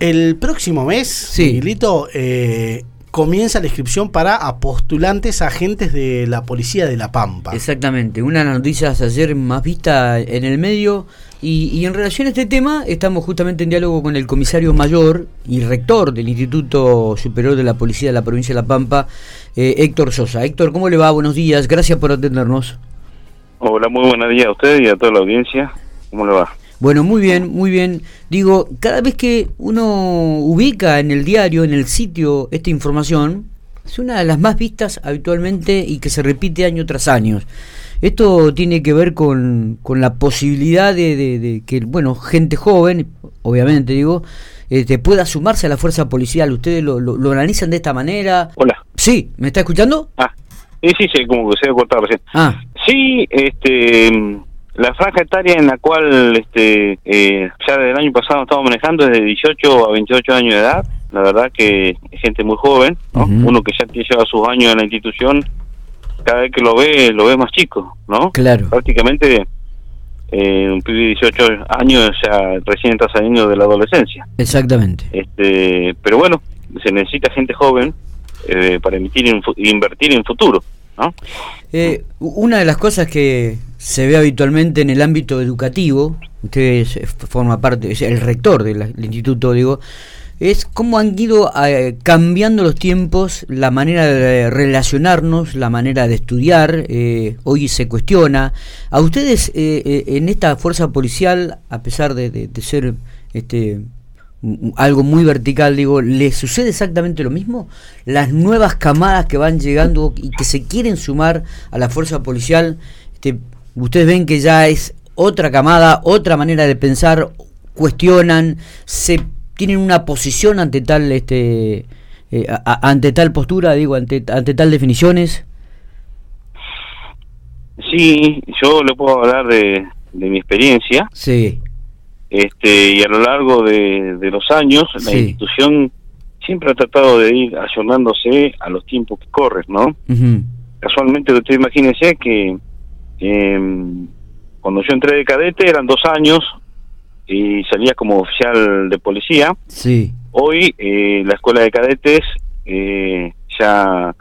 El próximo mes, Sí. Miguelito, eh, comienza la inscripción para postulantes agentes de la policía de La Pampa. Exactamente, una de las noticias ayer más vista en el medio y, y en relación a este tema estamos justamente en diálogo con el comisario mayor y rector del Instituto Superior de la Policía de la Provincia de La Pampa, eh, Héctor Sosa. Héctor, ¿cómo le va? Buenos días, gracias por atendernos. Hola, muy buenos días a usted y a toda la audiencia. ¿Cómo le va? Bueno, muy bien, muy bien. Digo, cada vez que uno ubica en el diario, en el sitio, esta información, es una de las más vistas habitualmente y que se repite año tras año. Esto tiene que ver con, con la posibilidad de, de- de que, bueno, gente joven, obviamente digo, este, pueda sumarse a la fuerza policial. ¿Ustedes lo, lo, lo analizan de esta manera? Hola. Sí, ¿me está escuchando? Ah, sí, sí, como que se ha cortado recién. Ah, Sí, este, la franja etaria en la cual este, eh, ya desde el año pasado estamos manejando es de 18 a 28 años de edad. La verdad que es gente muy joven. Uno que ya lleva sus años en la institución, cada vez que lo ve, lo ve más chico, ¿no? claro. Prácticamente eh, un pibe de 18 años ya recién está saliendo de la adolescencia. Exactamente. este pero bueno se necesita gente joven eh, para emitir invertir en futuro no Eh, una de las cosas que se ve habitualmente en el ámbito educativo, usted eh, forma parte, es el rector del instituto, digo, es cómo han ido eh, cambiando los tiempos, la manera de relacionarnos, la manera de estudiar, eh, hoy se cuestiona. A ustedes eh, eh, en esta fuerza policial, a pesar de, de- de ser este algo muy vertical, digo, ¿les sucede exactamente lo mismo? Las nuevas camadas que van llegando y que se quieren sumar a la fuerza policial, este, ustedes ven que ya es otra camada, otra manera de pensar, cuestionan, se tienen una posición ante tal este eh, a- ante tal postura, digo, ante, ante tal definiciones. sí yo le puedo hablar de, de mi experiencia. Sí, este y a lo largo de, de los años la institución siempre ha tratado de ir ayornándose a los tiempos que corren no ujú, casualmente usted imagínese que em, cuando yo entré de cadete eran dos años y salía como oficial de policía. Sí, Hoy eh, la escuela de cadetes eh, ya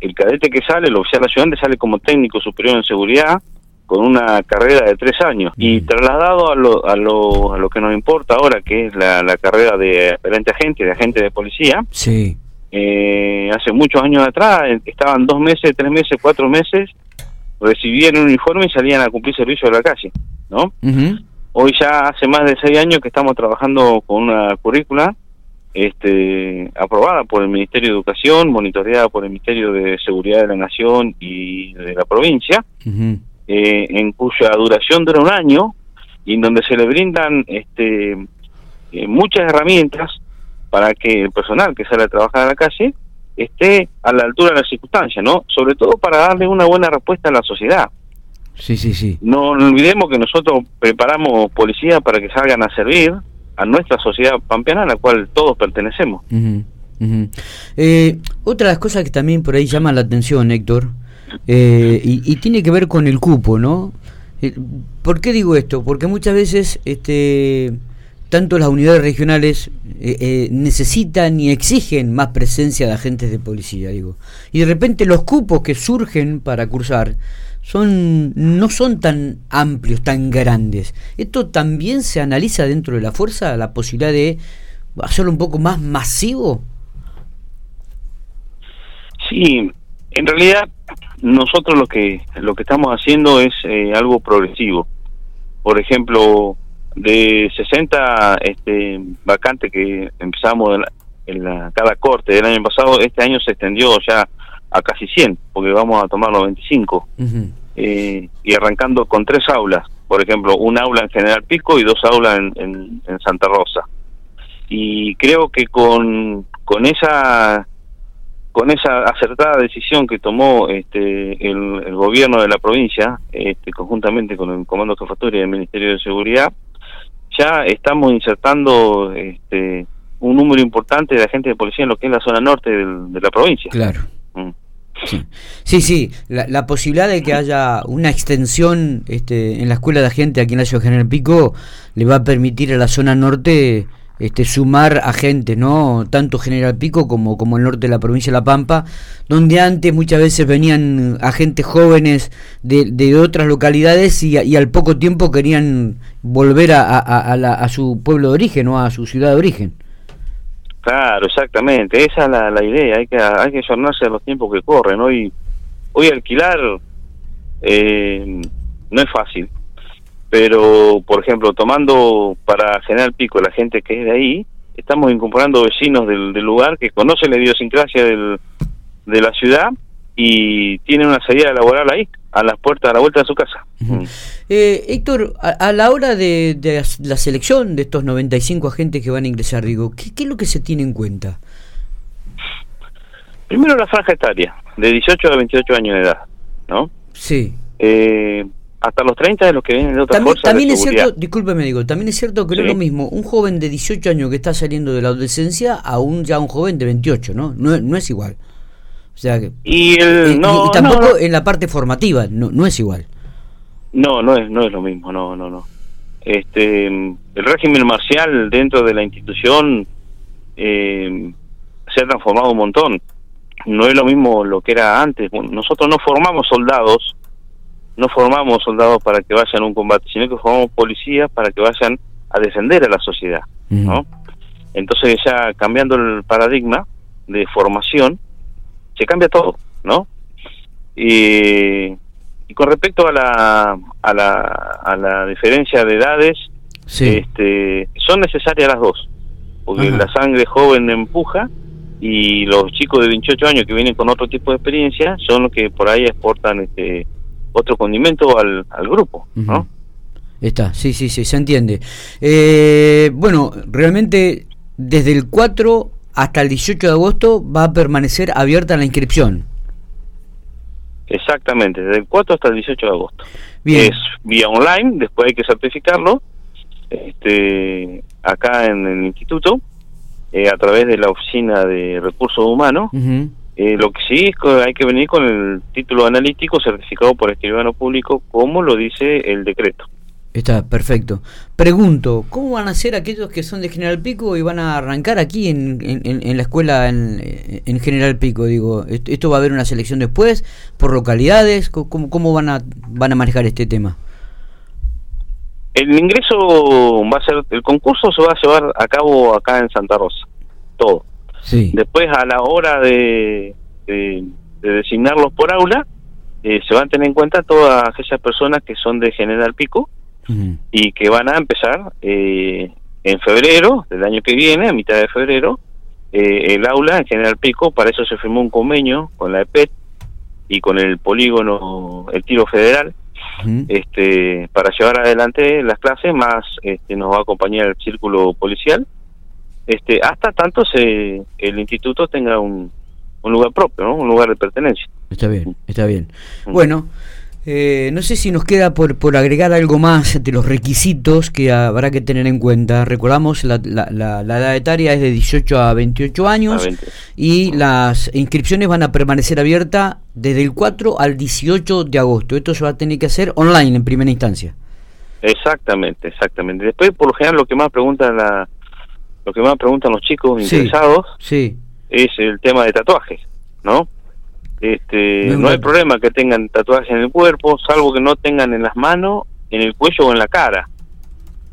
el cadete que sale, el oficial ayudante sale como técnico superior en seguridad con una carrera de tres años. Y Mm. trasladado a lo, a lo, a lo que nos importa ahora que es la, la carrera de aspirante agente, de agente de policía, sí, eh, hace muchos años atrás eh, estaban dos meses, tres meses, cuatro meses, recibían un uniforme y salían a cumplir servicio de la calle, ¿no? Hoy ya hace más de seis años que estamos trabajando con una currícula este, aprobada por el Ministerio de Educación, monitoreada por el Ministerio de Seguridad de la Nación y de la provincia, eh, en cuya duración dura un año y en donde se le brindan este, eh, muchas herramientas para que el personal que sale a trabajar a la calle esté a la altura de las circunstancias, ¿no? Sobre todo para darle una buena respuesta a la sociedad. sí, sí, sí. No olvidemos que nosotros preparamos policía para que salgan a servir a nuestra sociedad pampeana a la cual todos pertenecemos. Ujú. Eh, otra de las cosas que también por ahí llama la atención, Héctor, eh, y, y tiene que ver con el cupo, ¿no? Eh, ¿Por qué digo esto? Porque muchas veces este, tanto las unidades regionales eh, eh, necesitan y exigen más presencia de agentes de policía, digo. Y de repente los cupos que surgen para cursar son no son tan amplios, tan grandes. Esto también se analiza dentro de la fuerza, la posibilidad de hacerlo un poco más masivo. Sí, en realidad nosotros lo que lo que estamos haciendo es eh, algo progresivo. Por ejemplo, de 60 este, vacantes que empezamos en, la- en la- cada corte del año pasado, este año se extendió ya a casi 100, porque vamos a tomar los 25. Ujú, eh, y arrancando con tres aulas, por ejemplo, un aula en General Pico y dos aulas en, en- en Santa Rosa. Y creo que con, con esa con esa acertada decisión que tomó este, el, el gobierno de la provincia, este, conjuntamente con el Comando de Jefatura y el Ministerio de Seguridad, ya estamos insertando este, un número importante de agentes de policía en lo que es la zona norte del- de la provincia. Claro. Mm. Sí, sí, sí, la, la posibilidad de que haya una extensión este, en la escuela de agente aquí en la ciudad de General Pico le va a permitir a la zona norte este, sumar a gente, ¿no? Tanto General Pico como, como el norte de la provincia de La Pampa, donde antes muchas veces venían agentes jóvenes de, de otras localidades y, y, al poco tiempo querían volver a, a, la, a su pueblo de origen o a su ciudad de origen. Claro, exactamente, esa es la, idea, hay que hay que a los tiempos que corren. Hoy, hoy alquilar eh, no es fácil, pero por ejemplo, tomando para General Pico la gente que es de ahí, estamos incorporando vecinos del, del lugar que conocen la idiosincrasia del, de la ciudad y tienen una salida laboral ahí, a las puertas, a la vuelta de su casa. Eh, Héctor, a, la hora de, de, la selección de estos 95 agentes que van a ingresar, digo, ¿qué, ¿qué, es lo que se tiene en cuenta? Primero la franja etaria, de 18 a 28 años de edad, ¿no? Sí. Eh, hasta los 30 de los que vienen de otra también, También es cierto, discúlpeme, digo, también es cierto que sí. no es lo mismo un joven de 18 años que está saliendo de la adolescencia a un ya un joven de 28, ¿no? No, no es igual. O sea, que, y, el, y, no, y, tampoco no, en la parte formativa, no, no es igual. No, no es, no es lo mismo, no, no, no. Este, el régimen marcial dentro de la institución eh, se ha transformado un montón. No es lo mismo lo que era antes. Nosotros no formamos soldados, no formamos soldados para que vayan a un combate, sino que formamos policías para que vayan a defender a la sociedad, ¿no? Entonces ya cambiando el paradigma de formación, se cambia todo, ¿no? Y, y con respecto a la, a la a la diferencia de edades, sí. este, son necesarias las dos, porque Ajá. la sangre joven empuja y los chicos de 28 años que vienen con otro tipo de experiencia son los que por ahí exportan este otro condimento al, al grupo, ¿no? Uh -huh. Está, sí, sí, sí, se entiende. Eh, bueno, realmente desde el 4 hasta el 18 de agosto va a permanecer abierta la inscripción. Exactamente, desde el 4 hasta el 18 de agosto. Bien. Es vía online, después hay que certificarlo este, acá en el instituto, eh, a través de la Oficina de Recursos Humanos. Uh -huh. Eh, lo que sí es que hay que venir con el título analítico certificado por escribano público, como lo dice el decreto. Está perfecto. Pregunto, ¿cómo van a ser aquellos que son de General Pico y van a arrancar aquí en, en, en la escuela en, en, General Pico? Digo, ¿esto va a haber una selección después por localidades? ¿Cómo, cómo van, a, van a manejar este tema? El ingreso va a ser, el concurso se va a llevar a cabo acá en Santa Rosa, todo. Sí. Después a la hora de, de, de designarlos por aula, eh, se van a tener en cuenta todas aquellas personas que son de General Pico, Uh -huh. y que van a empezar eh, en febrero del año que viene, a mitad de febrero, eh, el aula en General Pico, para eso se firmó un convenio con la EPET y con el polígono, el tiro federal, uh -huh. este para llevar adelante las clases, más este, nos va a acompañar el círculo policial, este hasta tanto se el instituto tenga un, un lugar propio, ¿no? un lugar de pertenencia. Está bien, está bien. Bueno, eh, no sé si nos queda por, por agregar algo más de los requisitos que habrá que tener en cuenta. Recordamos, la, la, la, la edad etaria es de 18 a 28 años a 20. y las inscripciones van a permanecer abiertas desde el 4 al 18 de agosto. Esto se va a tener que hacer online en primera instancia. Exactamente, exactamente. Después, por lo general, lo que más preguntan la, lo que más preguntan los chicos sí, interesados sí. es el tema de tatuajes, ¿no? este no, hay problema que tengan tatuajes en el cuerpo salvo que no tengan en las manos en el cuello o en la cara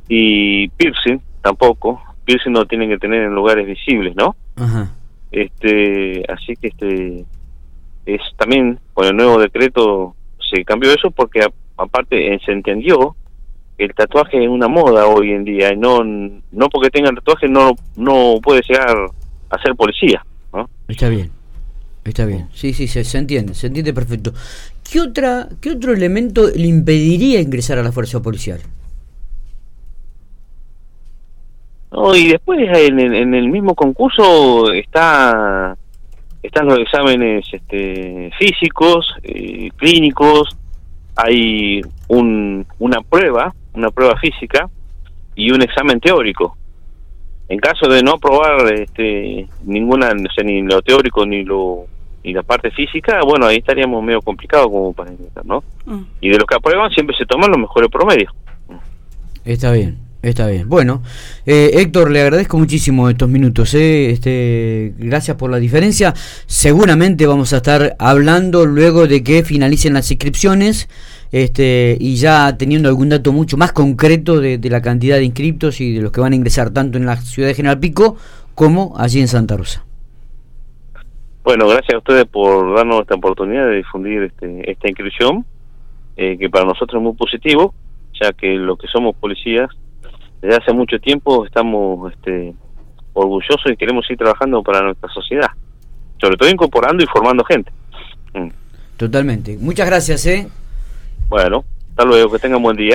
y piercing tampoco piercing no tienen que tener en lugares visibles no Ajá. este así que este es también con el nuevo decreto se cambió eso porque aparte eh, se entendió el tatuaje es una moda hoy en día y no no porque tengan tatuaje no no puede llegar a ser policía ¿no? está bien Está bien, sí, sí, se, se, entiende, se entiende perfecto. ¿Qué, otra, ¿Qué otro elemento le impediría ingresar a la fuerza policial? No, y después en, en el mismo concurso está están los exámenes este, físicos, eh, clínicos, hay un, una prueba, una prueba física y un examen teórico. En caso de no aprobar este, ninguna, no sé, ni lo teórico ni lo y la parte física, bueno, ahí estaríamos medio complicados como para ingresar, ¿no? Mm. Y de los que aprueban siempre se toman los mejores promedios. Está bien, Está bien. Bueno, eh, Héctor, le agradezco muchísimo estos minutos. Eh. Este, gracias por la diferencia. Seguramente vamos a estar hablando luego de que finalicen las inscripciones este, y ya teniendo algún dato mucho más concreto de, la cantidad de inscriptos y de los que van a ingresar tanto en la ciudad de General Pico como allí en Santa Rosa. Bueno, gracias a ustedes por darnos esta oportunidad de difundir este, esta inscripción, eh, que para nosotros es muy positivo, ya que los que somos policías, desde hace mucho tiempo estamos este, orgullosos y queremos ir trabajando para nuestra sociedad, sobre todo incorporando y formando gente. Mm. Totalmente. Muchas gracias, ¿eh? Bueno, hasta luego, que tengan buen día.